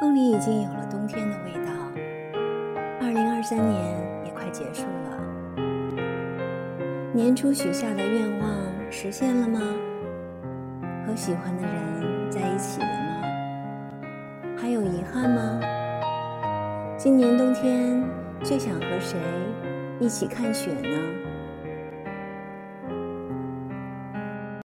风里已经有了冬天的味道。二零二三年也快结束了。年初许下的愿望实现了吗？和喜欢的人在一起了吗？还有遗憾吗？今年冬天最想和谁一起看雪呢？